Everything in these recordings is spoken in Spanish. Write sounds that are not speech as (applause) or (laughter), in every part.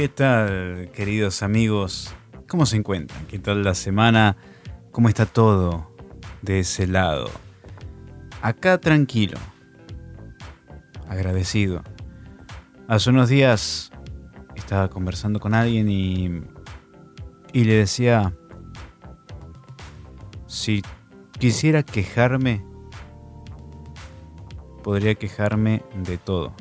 ¿Qué tal, queridos amigos? ¿Cómo se encuentran? ¿Qué tal la semana? ¿Cómo está todo de ese lado? Acá tranquilo, agradecido. Hace unos días estaba conversando con alguien y, y le decía, si quisiera quejarme, podría quejarme de todo.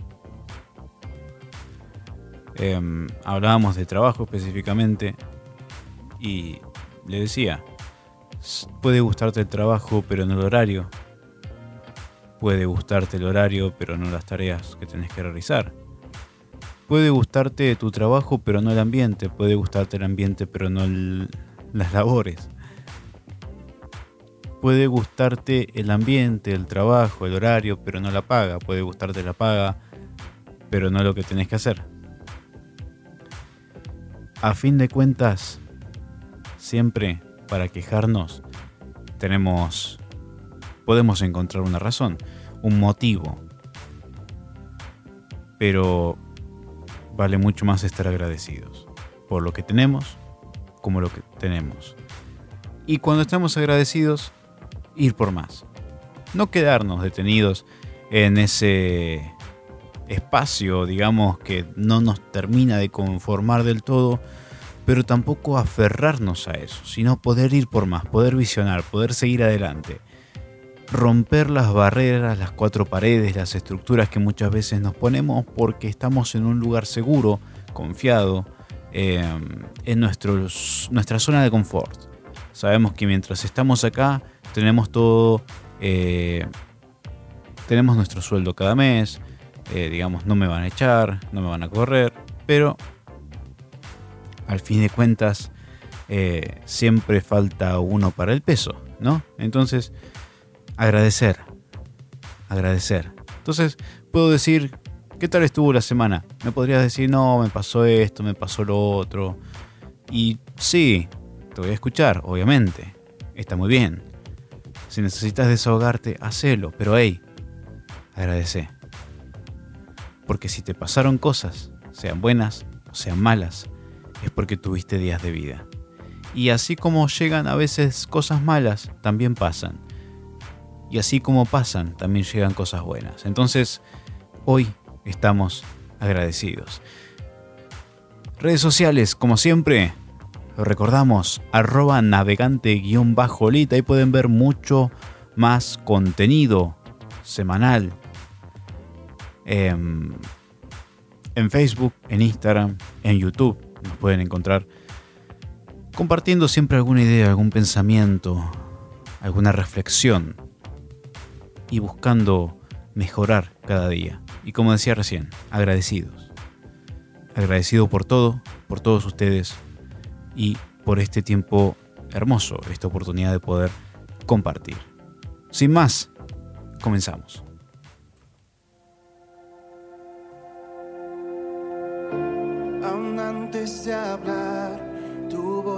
Em, hablábamos de trabajo específicamente y le decía, puede gustarte el trabajo pero no el horario. Puede gustarte el horario pero no las tareas que tenés que realizar. Puede gustarte tu trabajo pero no el ambiente. Puede gustarte el ambiente pero no las labores. Puede gustarte el ambiente, el trabajo, el horario, pero no la paga. Puede gustarte la paga, pero no lo que tenés que hacer a fin de cuentas, siempre para quejarnos tenemos, podemos encontrar una razón, un motivo. Pero vale mucho más estar agradecidos por lo que tenemos como lo que tenemos. Y cuando estamos agradecidos, ir por más. No quedarnos detenidos en ese espacio, digamos, que no nos termina de conformar del todo, pero tampoco aferrarnos a eso, sino poder ir por más, poder visionar, poder seguir adelante. Romper las barreras, las cuatro paredes, las estructuras que muchas veces nos ponemos porque estamos en un lugar seguro, confiado, em, en nuestra zona de confort. Sabemos que mientras estamos acá tenemos todo, eh, tenemos nuestro sueldo cada mes, eh, digamos, no me van a echar, no me van a correr, pero al fin de cuentas eh, siempre falta uno para el peso, ¿no? Entonces, agradecer, agradecer. Entonces, puedo decir, ¿qué tal estuvo la semana? Me podrías decir, no, me pasó esto, me pasó lo otro. Y sí, te voy a escuchar, obviamente. Está muy bien. Si necesitas desahogarte, hacelo, pero hey, agradece. Porque si te pasaron cosas, sean buenas o sean malas, es porque tuviste días de vida. Y así como llegan a veces cosas malas, también pasan. Y así como pasan, también llegan cosas buenas. Entonces, hoy estamos agradecidos. Redes sociales, como siempre, lo recordamos, arroba navegante-olita. Ahí pueden ver mucho más contenido semanal Em, en Facebook, en Instagram, en YouTube. Nos pueden encontrar compartiendo siempre alguna idea, algún pensamiento, alguna reflexión y buscando mejorar cada día. Y como decía recién, agradecidos. Agradecido por todo, por todos ustedes y por este tiempo hermoso, esta oportunidad de poder compartir. Sin más, comenzamos.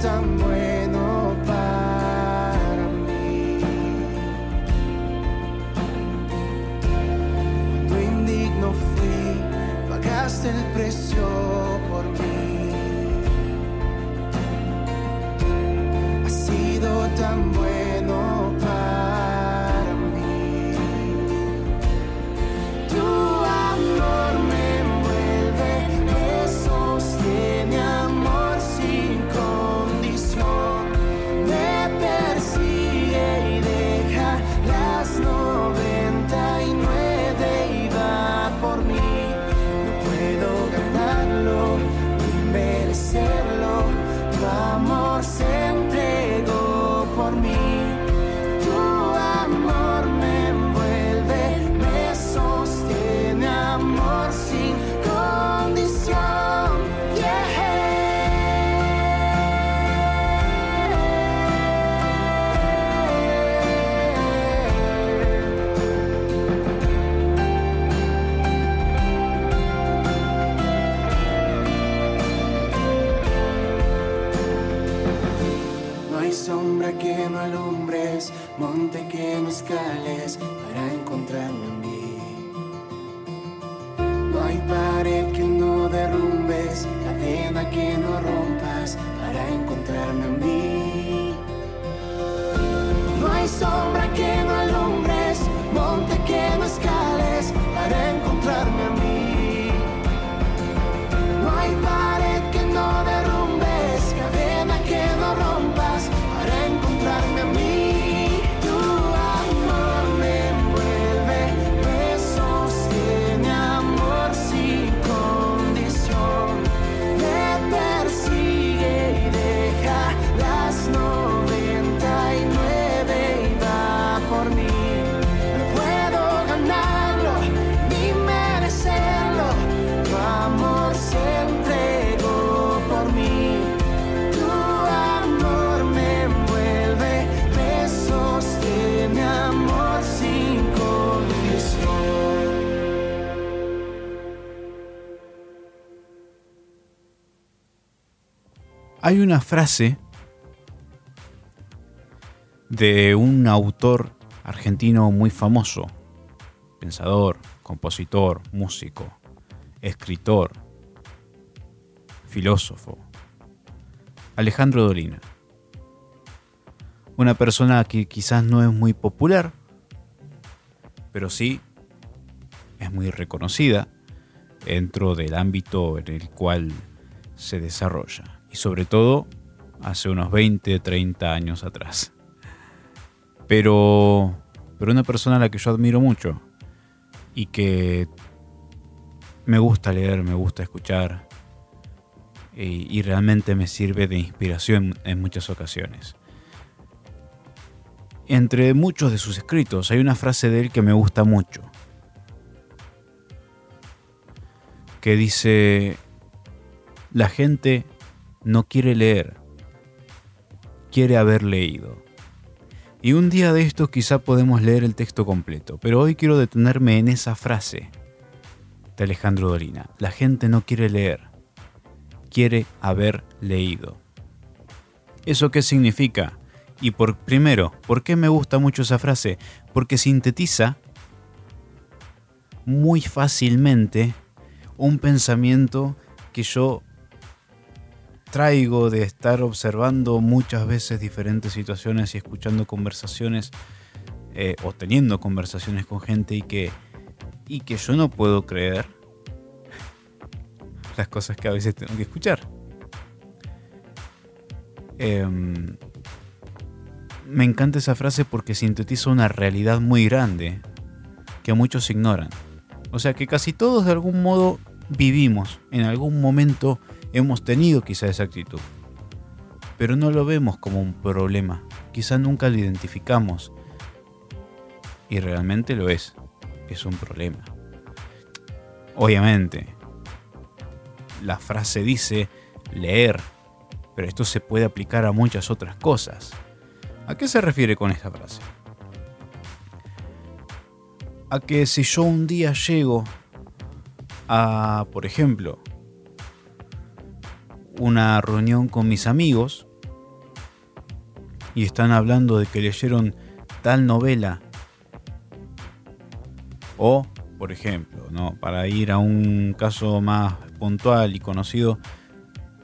tan bueno Hay una frase de un autor argentino muy famoso, pensador, compositor, músico, escritor, filósofo, Alejandro Dolina. Una persona que quizás no es muy popular, pero sí es muy reconocida dentro del ámbito en el cual se desarrolla. Y sobre todo hace unos 20, 30 años atrás. Pero, pero una persona a la que yo admiro mucho y que me gusta leer, me gusta escuchar y, y realmente me sirve de inspiración en muchas ocasiones. Entre muchos de sus escritos hay una frase de él que me gusta mucho, que dice, la gente no quiere leer, quiere haber leído. Y un día de estos quizá podemos leer el texto completo, pero hoy quiero detenerme en esa frase de Alejandro Dolina. La gente no quiere leer, quiere haber leído. ¿Eso qué significa? Y por primero, ¿por qué me gusta mucho esa frase? Porque sintetiza muy fácilmente un pensamiento que yo traigo de estar observando muchas veces diferentes situaciones y escuchando conversaciones eh, o teniendo conversaciones con gente y que, y que yo no puedo creer las cosas que a veces tengo que escuchar. Em, me encanta esa frase porque sintetiza una realidad muy grande que muchos ignoran. O sea que casi todos de algún modo vivimos, en algún momento hemos tenido quizá esa actitud. Pero no lo vemos como un problema, quizá nunca lo identificamos. Y realmente lo es, es un problema. Obviamente, la frase dice leer, pero esto se puede aplicar a muchas otras cosas. ¿A qué se refiere con esta frase? A que si yo un día llego a, por ejemplo, una reunión con mis amigos y están hablando de que leyeron tal novela o, por ejemplo, ¿no? para ir a un caso más puntual y conocido,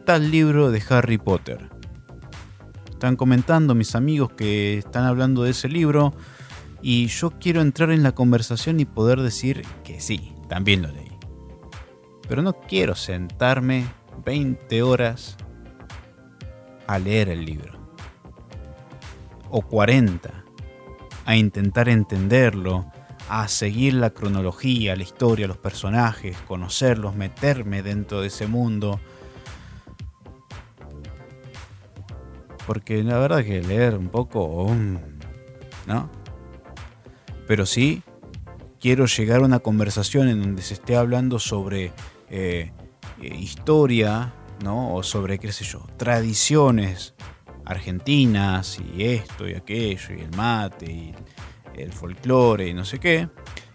tal libro de Harry Potter. Están comentando mis amigos que están hablando de ese libro y yo quiero entrar en la conversación y poder decir que sí, también lo leí. Pero no quiero sentarme 20 horas a leer el libro. O 40 a intentar entenderlo, a seguir la cronología, la historia, los personajes, conocerlos, meterme dentro de ese mundo. Porque la verdad que leer un poco, mm, ¿no? Pero sí quiero llegar a una conversación en donde se esté hablando sobre eh, eh, historia, ¿no? O sobre, qué sé yo, tradiciones argentinas y esto y aquello y el mate y el folclore y no sé qué.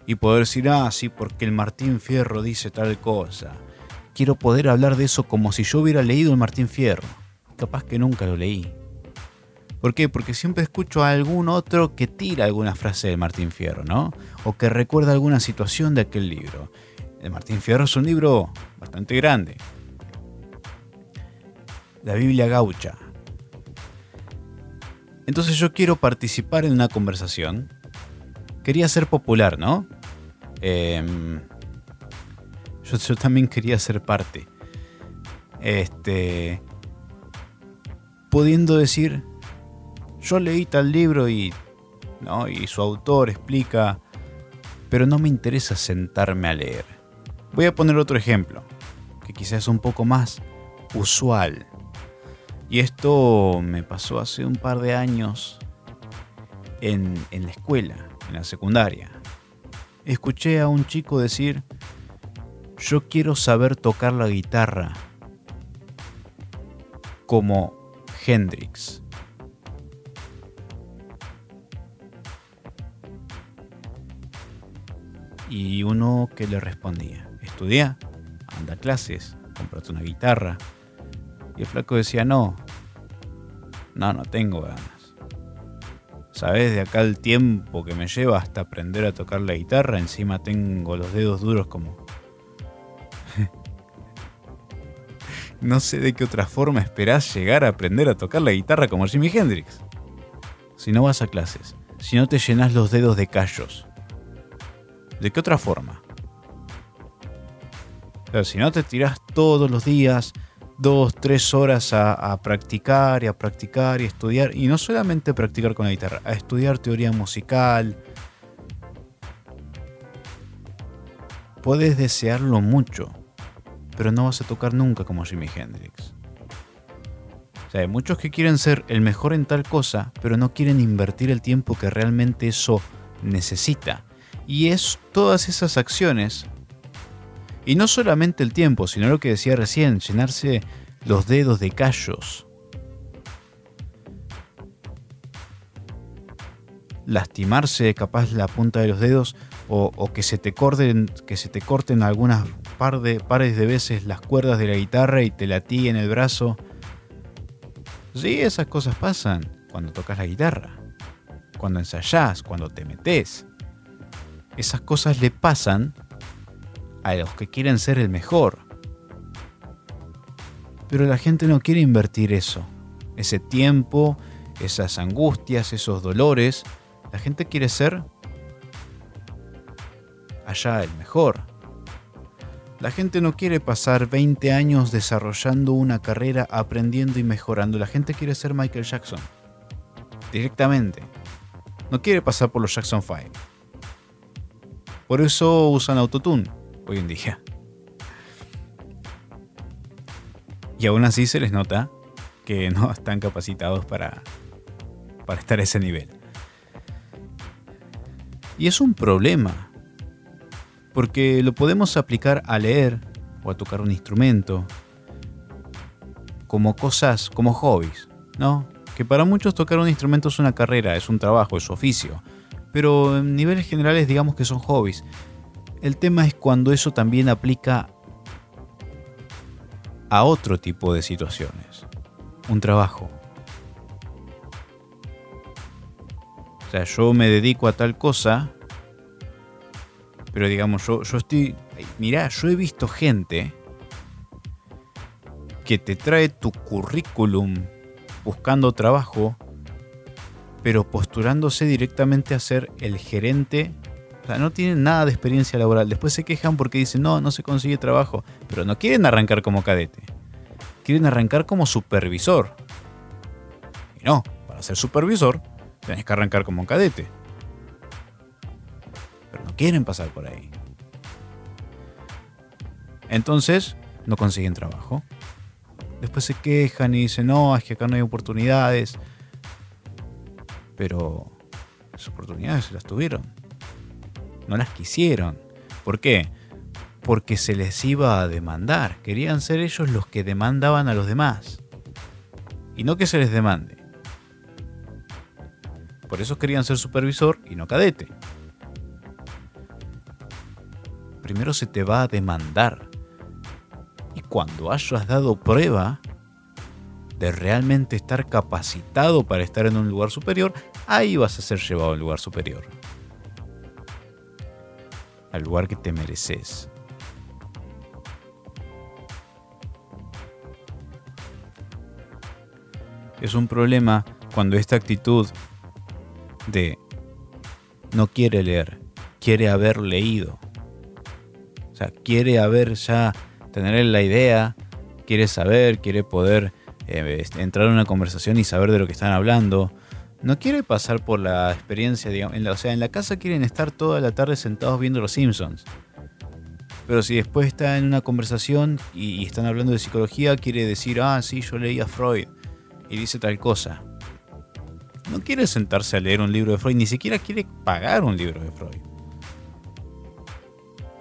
Y poder decir, ah, sí, porque el Martín Fierro dice tal cosa. Quiero poder hablar de eso como si yo hubiera leído el Martín Fierro. Capaz que nunca lo leí. ¿Por qué? Porque siempre escucho a algún otro que tira alguna frase de Martín Fierro, ¿no? O que recuerda alguna situación de aquel libro. El Martín Fierro es un libro bastante grande. La Biblia gaucha. Entonces yo quiero participar en una conversación. Quería ser popular, ¿no? Em, yo, yo también quería ser parte. Este. Pudiendo decir, yo leí tal libro y, ¿no? y su autor explica, pero no me interesa sentarme a leer. Voy a poner otro ejemplo, que quizás es un poco más usual. Y esto me pasó hace un par de años en, en la escuela, en la secundaria. Escuché a un chico decir, yo quiero saber tocar la guitarra como Hendrix. Y uno que le respondía, estudia, anda a clases, comprate una guitarra. Y el flaco decía, no, no, no tengo ganas. ¿Sabes de acá el tiempo que me lleva hasta aprender a tocar la guitarra? Encima tengo los dedos duros como... (laughs) no sé de qué otra forma esperás llegar a aprender a tocar la guitarra como Jimi Hendrix. Si no vas a clases, si no te llenas los dedos de callos, ¿De qué otra forma? Si no te tiras todos los días dos, tres horas a, practicar y a practicar y estudiar, y no solamente practicar con la guitarra, a estudiar teoría musical, puedes desearlo mucho, pero no vas a tocar nunca como Jimi Hendrix. O sea, hay muchos que quieren ser el mejor en tal cosa, pero no quieren invertir el tiempo que realmente eso necesita. Y es todas esas acciones, y no solamente el tiempo, sino lo que decía recién, llenarse los dedos de callos. Lastimarse capaz la punta de los dedos o, que se te corten, que se te corten algunas par de, pares de veces las cuerdas de la guitarra y te latiguen el brazo. Sí, esas cosas pasan cuando tocas la guitarra, cuando ensayás, cuando te metes esas cosas le pasan a los que quieren ser el mejor. Pero la gente no quiere invertir eso, ese tiempo, esas angustias, esos dolores. La gente quiere ser allá el mejor. La gente no quiere pasar 20 años desarrollando una carrera, aprendiendo y mejorando. La gente quiere ser Michael Jackson. Directamente. No quiere pasar por los Jackson 5. Por eso usan autotune hoy en día. Y aún así se les nota que no están capacitados para, para estar a ese nivel. Y es un problema, porque lo podemos aplicar a leer o a tocar un instrumento como cosas, como hobbies, ¿no? Que para muchos tocar un instrumento es una carrera, es un trabajo, es su oficio pero en niveles generales digamos que son hobbies. El tema es cuando eso también aplica a otro tipo de situaciones. Un trabajo. O sea, yo me dedico a tal cosa, pero digamos, yo, estoy... Mirá, yo he visto gente que te trae tu currículum buscando trabajo pero postulándose directamente a ser el gerente. O sea, no tienen nada de experiencia laboral. Después se quejan porque dicen, no, no se consigue trabajo. Pero no quieren arrancar como cadete. Quieren arrancar como supervisor. Y no, para ser supervisor, tenés que arrancar como cadete. Pero no quieren pasar por ahí. Entonces, no consiguen trabajo. Después se quejan y dicen, no, es que acá no hay oportunidades pero las oportunidades las tuvieron. No las quisieron. ¿Por qué? Porque se les iba a demandar. Querían ser ellos los que demandaban a los demás. Y no que se les demande. Por eso querían ser supervisor y no cadete. Primero se te va a demandar. Y cuando hayas dado prueba de realmente estar capacitado para estar en un lugar superior, ahí vas a ser llevado a un lugar superior. Al lugar que te mereces. Es un problema cuando esta actitud de no quiere leer, quiere haber leído. O sea, quiere haber ya, tener la idea, quiere saber, quiere poder eh, entrar en una conversación y saber de lo que están hablando. No quiere pasar por la experiencia, digamos, o sea, en la casa quieren estar toda la tarde sentados viendo Los Simpsons. Pero si después está en una conversación y, están hablando de psicología, quiere decir, ah, sí, yo leí a Freud y dice tal cosa. No quiere sentarse a leer un libro de Freud, ni siquiera quiere pagar un libro de Freud.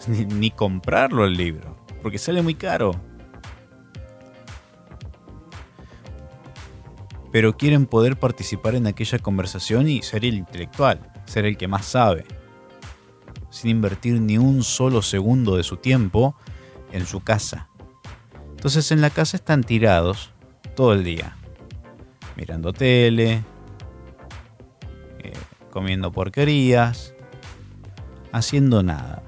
(laughs) Ni, comprarlo el libro, porque sale muy caro. Pero quieren poder participar en aquella conversación y ser el intelectual, ser el que más sabe, sin invertir ni un solo segundo de su tiempo en su casa. Entonces en la casa están tirados todo el día mirando tele, eh, comiendo porquerías, haciendo nada.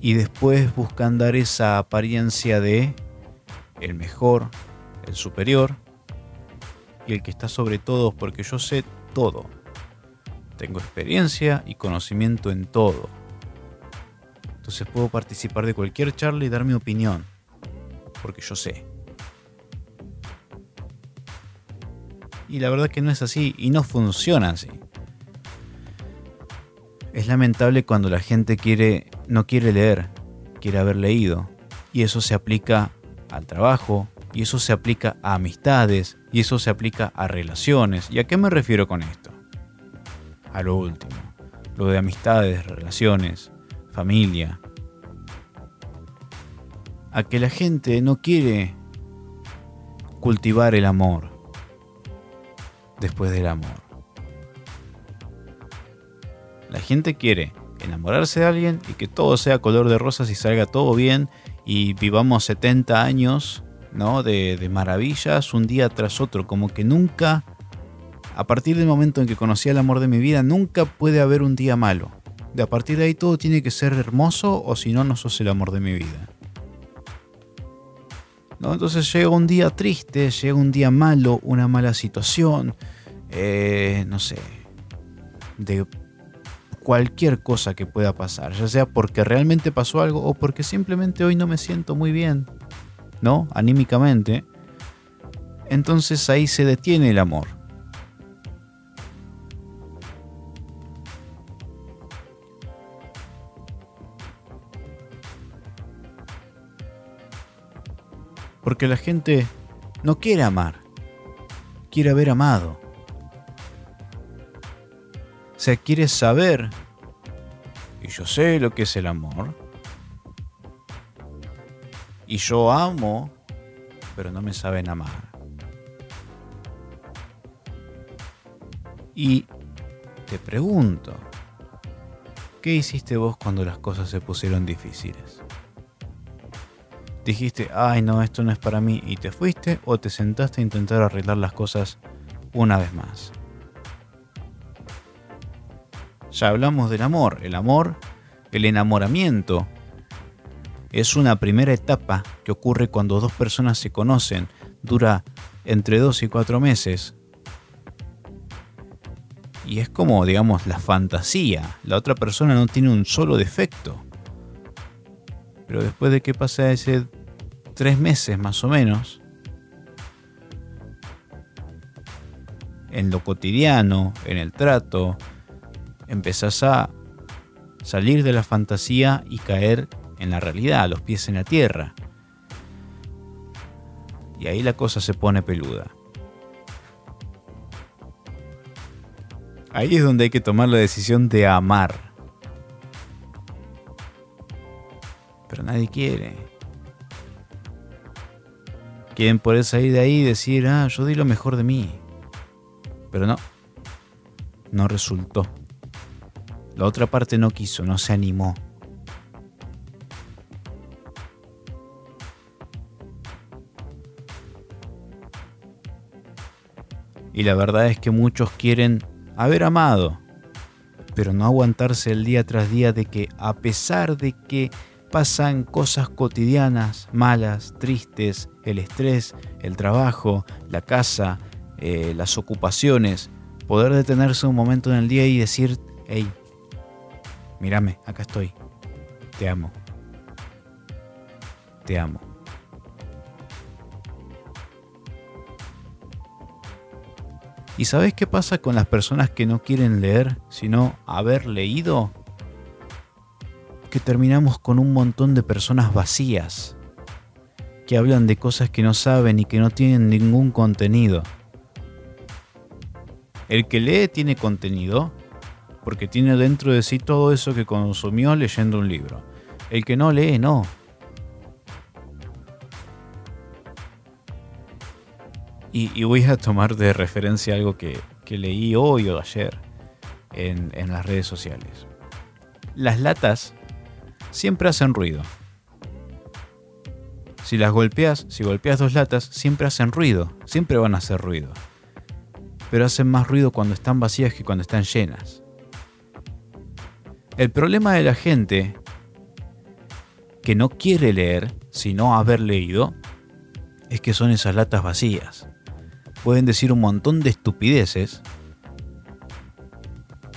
Y después buscan dar esa apariencia de el mejor, el superior y el que está sobre todos porque yo sé todo. Tengo experiencia y conocimiento en todo. Entonces puedo participar de cualquier charla y dar mi opinión porque yo sé. Y la verdad que no es así y no funciona así. Es lamentable cuando la gente quiere, no quiere leer, quiere haber leído. Y eso se aplica al trabajo, y eso se aplica a amistades, y eso se aplica a relaciones. ¿Y a qué me refiero con esto? A lo último, lo de amistades, relaciones, familia. A que la gente no quiere cultivar el amor después del amor. La gente quiere enamorarse de alguien y que todo sea color de rosas y salga todo bien y vivamos 70 años ¿no? de, de maravillas un día tras otro, como que nunca, a partir del momento en que conocí el amor de mi vida, nunca puede haber un día malo. De a partir de ahí todo tiene que ser hermoso o si no, no sos el amor de mi vida. ¿no? Entonces llega un día triste, llega un día malo, una mala situación, eh, no sé, de cualquier cosa que pueda pasar, ya sea porque realmente pasó algo o porque simplemente hoy no me siento muy bien, ¿no? Anímicamente. Entonces ahí se detiene el amor. Porque la gente no quiere amar, quiere haber amado. O sea, quiere saber, y yo sé lo que es el amor, y yo amo, pero no me saben amar. Y te pregunto, ¿qué hiciste vos cuando las cosas se pusieron difíciles? dijiste, ay no, esto no es para mí y te fuiste o te sentaste a intentar arreglar las cosas una vez más. Ya hablamos del amor. El amor, el enamoramiento, es una primera etapa que ocurre cuando dos personas se conocen. Dura entre dos y cuatro meses. Y es como, digamos, la fantasía. La otra persona no tiene un solo defecto. Pero después de que pasa ese tres meses más o menos, en lo cotidiano, en el trato, empezás a salir de la fantasía y caer en la realidad, los pies en la tierra. Y ahí la cosa se pone peluda. Ahí es donde hay que tomar la decisión de amar. Pero nadie quiere. Quieren poder salir de ahí y decir, ah, yo di lo mejor de mí. Pero no, no resultó. La otra parte no quiso, no se animó. Y la verdad es que muchos quieren haber amado, pero no aguantarse el día tras día de que a pesar de que pasan cosas cotidianas, malas, tristes, el estrés, el trabajo, la casa, eh, las ocupaciones, poder detenerse un momento en el día y decir, hey, mírame, acá estoy, te amo, te amo. ¿Y sabes qué pasa con las personas que no quieren leer, sino haber leído? Que terminamos con un montón de personas vacías, que hablan de cosas que no saben y que no tienen ningún contenido. El que lee tiene contenido, porque tiene dentro de sí todo eso que consumió leyendo un libro. El que no lee, no. Y, voy a tomar de referencia algo que, leí hoy o ayer en, en las redes sociales. Las latas siempre hacen ruido. Si las golpeas, si golpeas dos latas, siempre hacen ruido, siempre van a hacer ruido. Pero hacen más ruido cuando están vacías que cuando están llenas. El problema de la gente que no quiere leer, sino haber leído, es que son esas latas vacías pueden decir un montón de estupideces,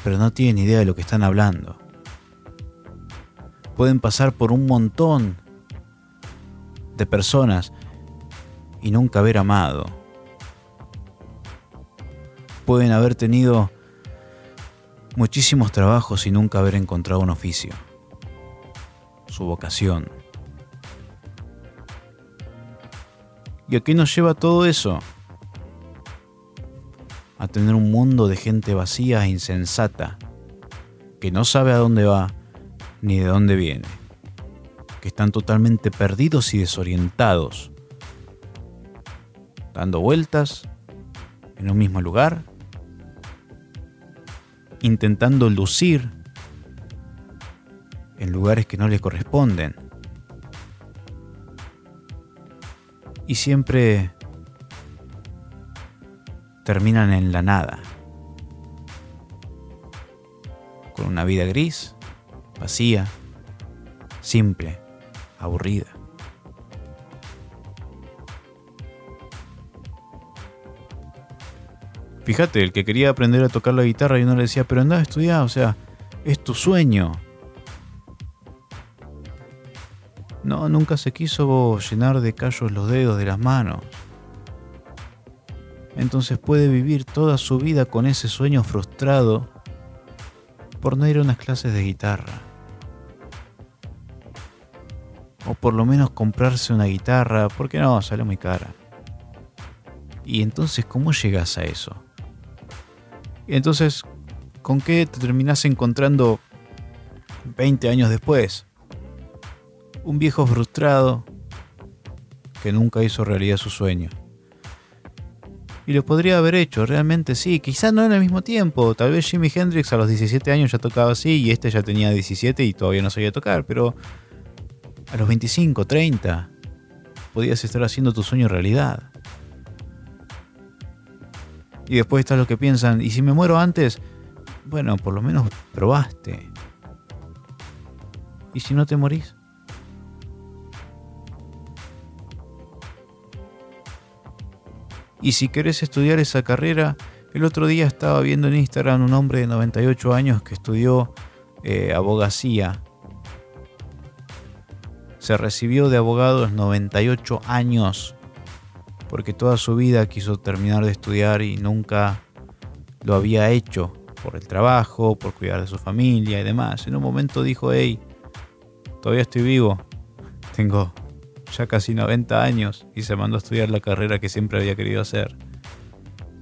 pero no tienen idea de lo que están hablando. Pueden pasar por un montón de personas y nunca haber amado. Pueden haber tenido muchísimos trabajos y nunca haber encontrado un oficio, su vocación. ¿Y a qué nos lleva todo eso? A tener un mundo de gente vacía e insensata, que no sabe a dónde va ni de dónde viene, que están totalmente perdidos y desorientados, dando vueltas en un mismo lugar, intentando lucir en lugares que no les corresponden. Y siempre terminan en la nada, con una vida gris, vacía, simple, aburrida. Fíjate, el que quería aprender a tocar la guitarra y uno le decía, pero anda a estudiar, o sea, es tu sueño. No, nunca se quiso llenar de callos los dedos de las manos entonces puede vivir toda su vida con ese sueño frustrado por no ir a unas clases de guitarra. O por lo menos comprarse una guitarra, porque no, sale muy cara. Y entonces, ¿cómo llegas a eso? Y entonces, ¿con qué te terminas encontrando 20 años después? Un viejo frustrado que nunca hizo realidad su sueño y lo podría haber hecho, realmente sí, quizás no en el mismo tiempo, tal vez Jimi Hendrix a los 17 años ya tocaba así y este ya tenía 17 y todavía no sabía tocar, pero a los 25, 30 podías estar haciendo tu sueño realidad. Y después está lo que piensan, ¿y si me muero antes? Bueno, por lo menos probaste. ¿Y si no te morís? Y si querés estudiar esa carrera, el otro día estaba viendo en Instagram un hombre de 98 años que estudió eh, abogacía. Se recibió de abogado a los 98 años porque toda su vida quiso terminar de estudiar y nunca lo había hecho por el trabajo, por cuidar de su familia y demás. En un momento dijo, hey, todavía estoy vivo, tengo ya casi 90 años y se mandó a estudiar la carrera que siempre había querido hacer.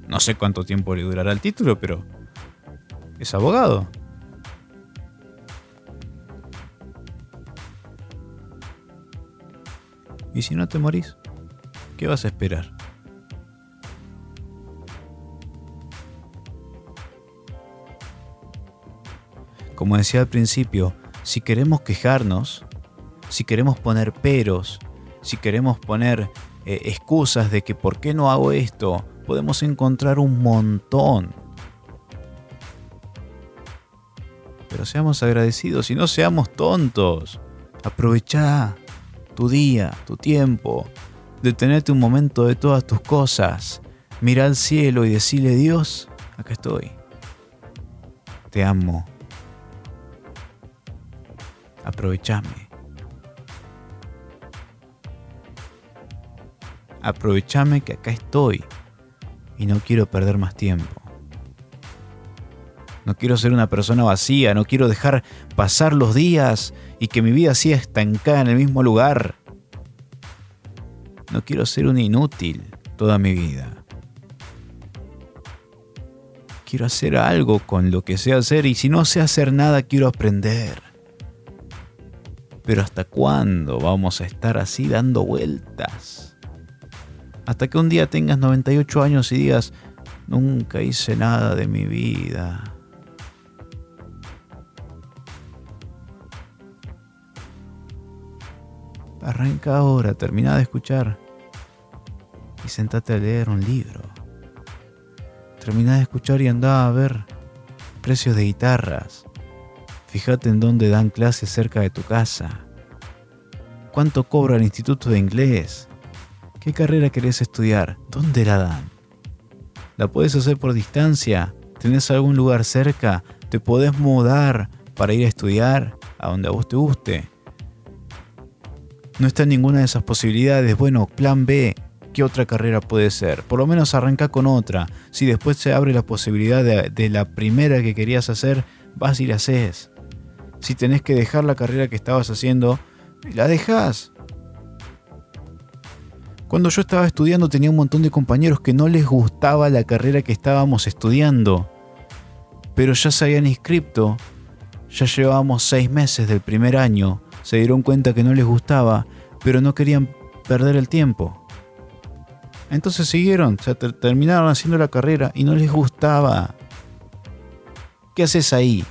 No sé cuánto tiempo le durará el título, pero es abogado. ¿Y si no te morís? ¿Qué vas a esperar? Como decía al principio, si queremos quejarnos, si queremos poner peros, si queremos poner eh, excusas de que por qué no hago esto, podemos encontrar un montón. Pero seamos agradecidos y no seamos tontos. Aprovecha tu día, tu tiempo, detenerte un momento de todas tus cosas, mira al cielo y decirle Dios, acá estoy. Te amo. Aprovechame. Aprovechame que acá estoy y no quiero perder más tiempo. No quiero ser una persona vacía, no quiero dejar pasar los días y que mi vida siga estancada en el mismo lugar. No quiero ser un inútil toda mi vida. Quiero hacer algo con lo que sé hacer y si no sé hacer nada quiero aprender. Pero ¿hasta cuándo vamos a estar así dando vueltas? Hasta que un día tengas 98 años y digas, nunca hice nada de mi vida. Arranca ahora, termina de escuchar y sentate a leer un libro. Termina de escuchar y anda a ver precios de guitarras. Fíjate en dónde dan clases cerca de tu casa. ¿Cuánto cobra el Instituto de Inglés? ¿Qué carrera querés estudiar? ¿Dónde la dan? ¿La puedes hacer por distancia? ¿Tenés algún lugar cerca? ¿Te podés mudar para ir a estudiar a donde a vos te guste? no está en ninguna de esas posibilidades, bueno, plan B, ¿qué otra carrera puede ser? Por lo menos arranca con otra. Si después se abre la posibilidad de, la primera que querías hacer, vas y la haces. Si tenés que dejar la carrera que estabas haciendo, la dejas. Cuando yo estaba estudiando tenía un montón de compañeros que no les gustaba la carrera que estábamos estudiando, pero ya se habían inscrito, ya llevábamos seis meses del primer año se dieron cuenta que no les gustaba, pero no querían perder el tiempo. Entonces siguieron, terminaron haciendo la carrera y no les gustaba. ¿Qué haces ahí?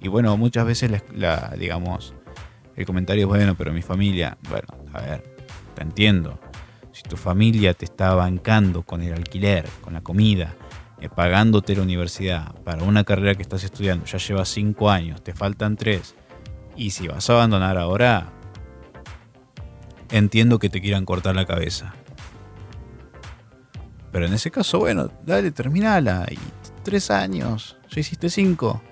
Y bueno, muchas veces la, digamos, el comentario es bueno, pero mi familia, bueno, a ver, te entiendo. Si tu familia te está bancando con el alquiler, con la comida, eh, pagándote la universidad para una carrera que estás estudiando, ya llevas cinco años, te faltan tres, y si vas a abandonar ahora, entiendo que te quieran cortar la cabeza. Pero en ese caso, bueno, dale, terminala. Y tres años, ya hiciste cinco.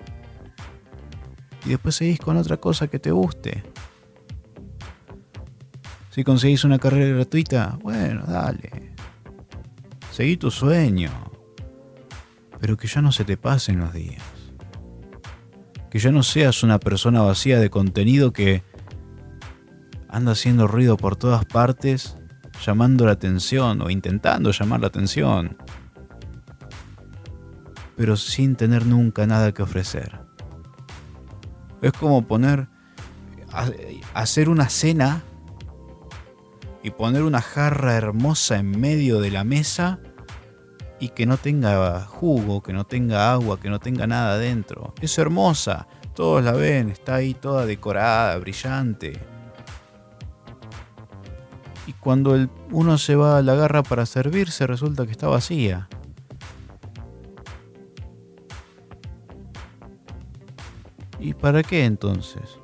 Y después seguís con otra cosa que te guste. Si conseguís una carrera gratuita, bueno, dale. Seguí tu sueño. Pero que ya no se te pasen los días que ya no seas una persona vacía de contenido que anda haciendo ruido por todas partes, llamando la atención o intentando llamar la atención, pero sin tener nunca nada que ofrecer. Es como poner, hacer una cena y poner una jarra hermosa en medio de la mesa y que no tenga jugo, que no tenga agua, que no tenga nada adentro. Es hermosa, todos la ven, está ahí toda decorada, brillante. Y cuando el, uno se va a la garra para servirse, resulta que está vacía. ¿Y para qué entonces?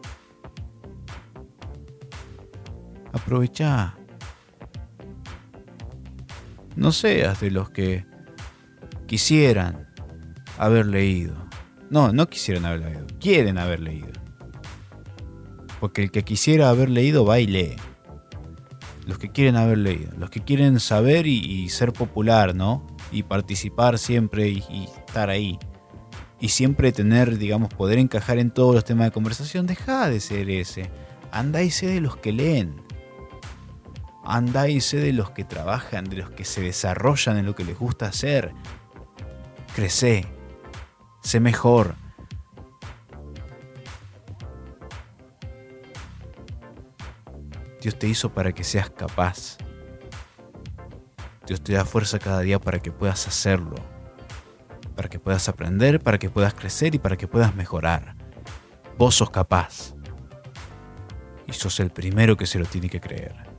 Aprovecha. No seas de los que quisieran haber leído. No, no quisieran haber leído, quieren haber leído. Porque el que quisiera haber leído va y lee. Los que quieren haber leído, los que quieren saber y, ser popular, ¿no? Y participar siempre y, y, estar ahí. Y siempre tener, digamos, poder encajar en todos los temas de conversación, deja de ser ese. Anda y sé de los que leen. Anda y sé de los que trabajan, de los que se desarrollan en lo que les gusta hacer crece, sé mejor. Dios te hizo para que seas capaz. Dios te da fuerza cada día para que puedas hacerlo, para que puedas aprender, para que puedas crecer y para que puedas mejorar. Vos sos capaz. Y sos el primero que se lo tiene que creer.